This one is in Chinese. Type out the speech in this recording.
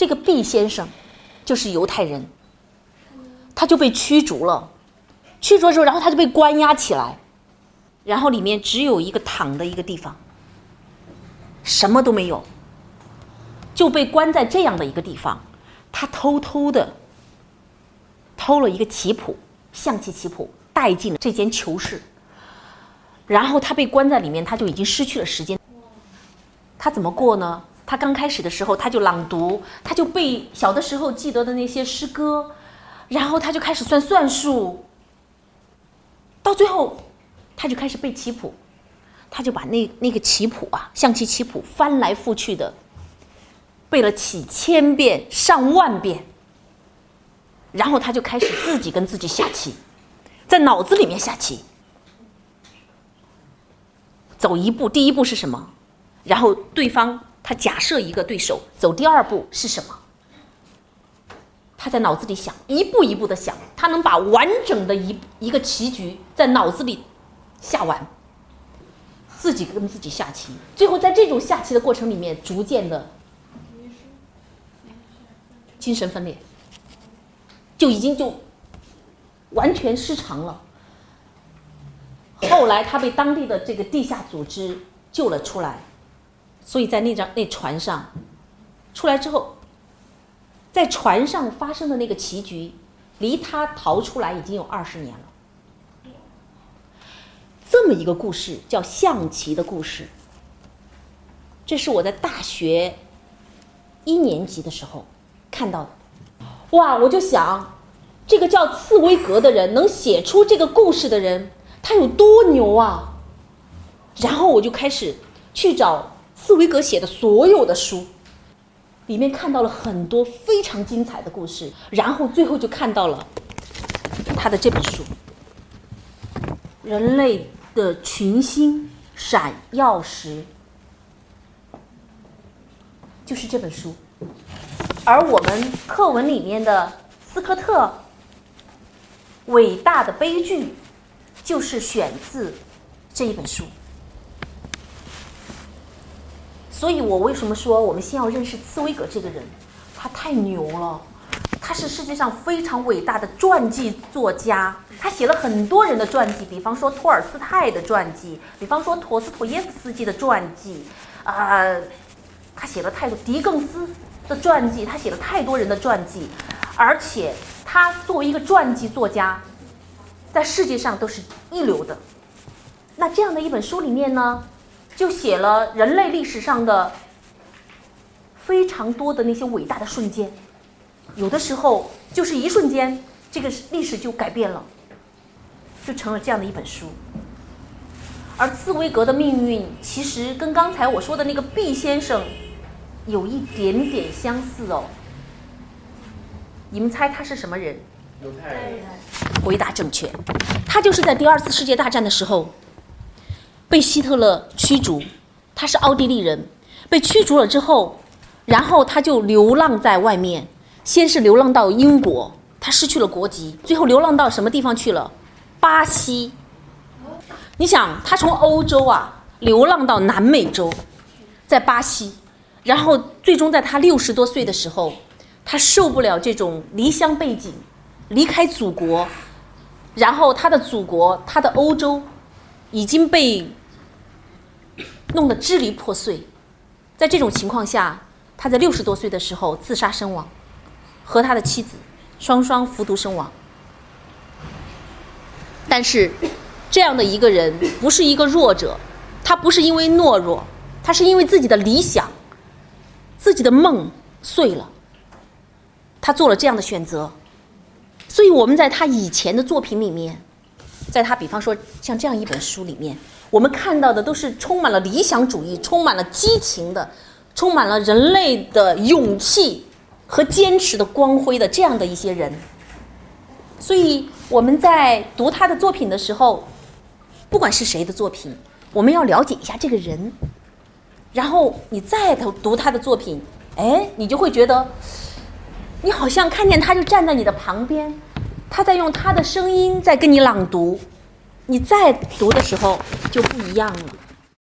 这个 B 先生就是犹太人，他就被驱逐了。驱逐之后，然后他就被关押起来，然后里面只有一个躺的一个地方，什么都没有，就被关在这样的一个地方。他偷偷的偷了一个棋谱，象棋棋谱，带进了这间囚室。然后他被关在里面，他就已经失去了时间。他怎么过呢？他刚开始的时候，他就朗读，他就背小的时候记得的那些诗歌，然后他就开始算算术。到最后，他就开始背棋谱，他就把那那个棋谱啊，象棋棋谱翻来覆去的背了几千遍、上万遍，然后他就开始自己跟自己下棋，在脑子里面下棋，走一步，第一步是什么？然后对方他假设一个对手走第二步是什么？他在脑子里想，一步一步的想，他能把完整的一一个棋局在脑子里下完，自己跟自己下棋，最后在这种下棋的过程里面，逐渐的精神分裂，就已经就完全失常了。后来他被当地的这个地下组织救了出来，所以在那张那船上出来之后。在船上发生的那个棋局，离他逃出来已经有二十年了。这么一个故事叫象棋的故事。这是我在大学一年级的时候看到的。哇，我就想，这个叫茨威格的人能写出这个故事的人，他有多牛啊！然后我就开始去找茨威格写的所有的书。里面看到了很多非常精彩的故事，然后最后就看到了他的这本书《人类的群星闪耀时》，就是这本书。而我们课文里面的斯科特伟大的悲剧，就是选自这一本书。所以我为什么说我们先要认识茨威格这个人？他太牛了，他是世界上非常伟大的传记作家，他写了很多人的传记，比方说托尔斯泰的传记，比方说陀思妥耶夫斯基的传记，啊，他写了太多狄更斯的传记，他写了太多人的传记，而且他作为一个传记作家，在世界上都是一流的。那这样的一本书里面呢？就写了人类历史上的非常多的那些伟大的瞬间，有的时候就是一瞬间，这个历史就改变了，就成了这样的一本书。而茨威格的命运其实跟刚才我说的那个毕先生有一点点相似哦。你们猜他是什么人？犹太人。回答正确，他就是在第二次世界大战的时候。被希特勒驱逐，他是奥地利人，被驱逐了之后，然后他就流浪在外面，先是流浪到英国，他失去了国籍，最后流浪到什么地方去了？巴西。你想，他从欧洲啊流浪到南美洲，在巴西，然后最终在他六十多岁的时候，他受不了这种离乡背井，离开祖国，然后他的祖国，他的欧洲，已经被。弄得支离破碎，在这种情况下，他在六十多岁的时候自杀身亡，和他的妻子双双服毒身亡。但是，这样的一个人不是一个弱者，他不是因为懦弱，他是因为自己的理想、自己的梦碎了，他做了这样的选择。所以我们在他以前的作品里面，在他比方说像这样一本书里面。我们看到的都是充满了理想主义、充满了激情的、充满了人类的勇气和坚持的光辉的这样的一些人。所以我们在读他的作品的时候，不管是谁的作品，我们要了解一下这个人，然后你再读读他的作品，哎，你就会觉得，你好像看见他就站在你的旁边，他在用他的声音在跟你朗读。你再读的时候就不一样了。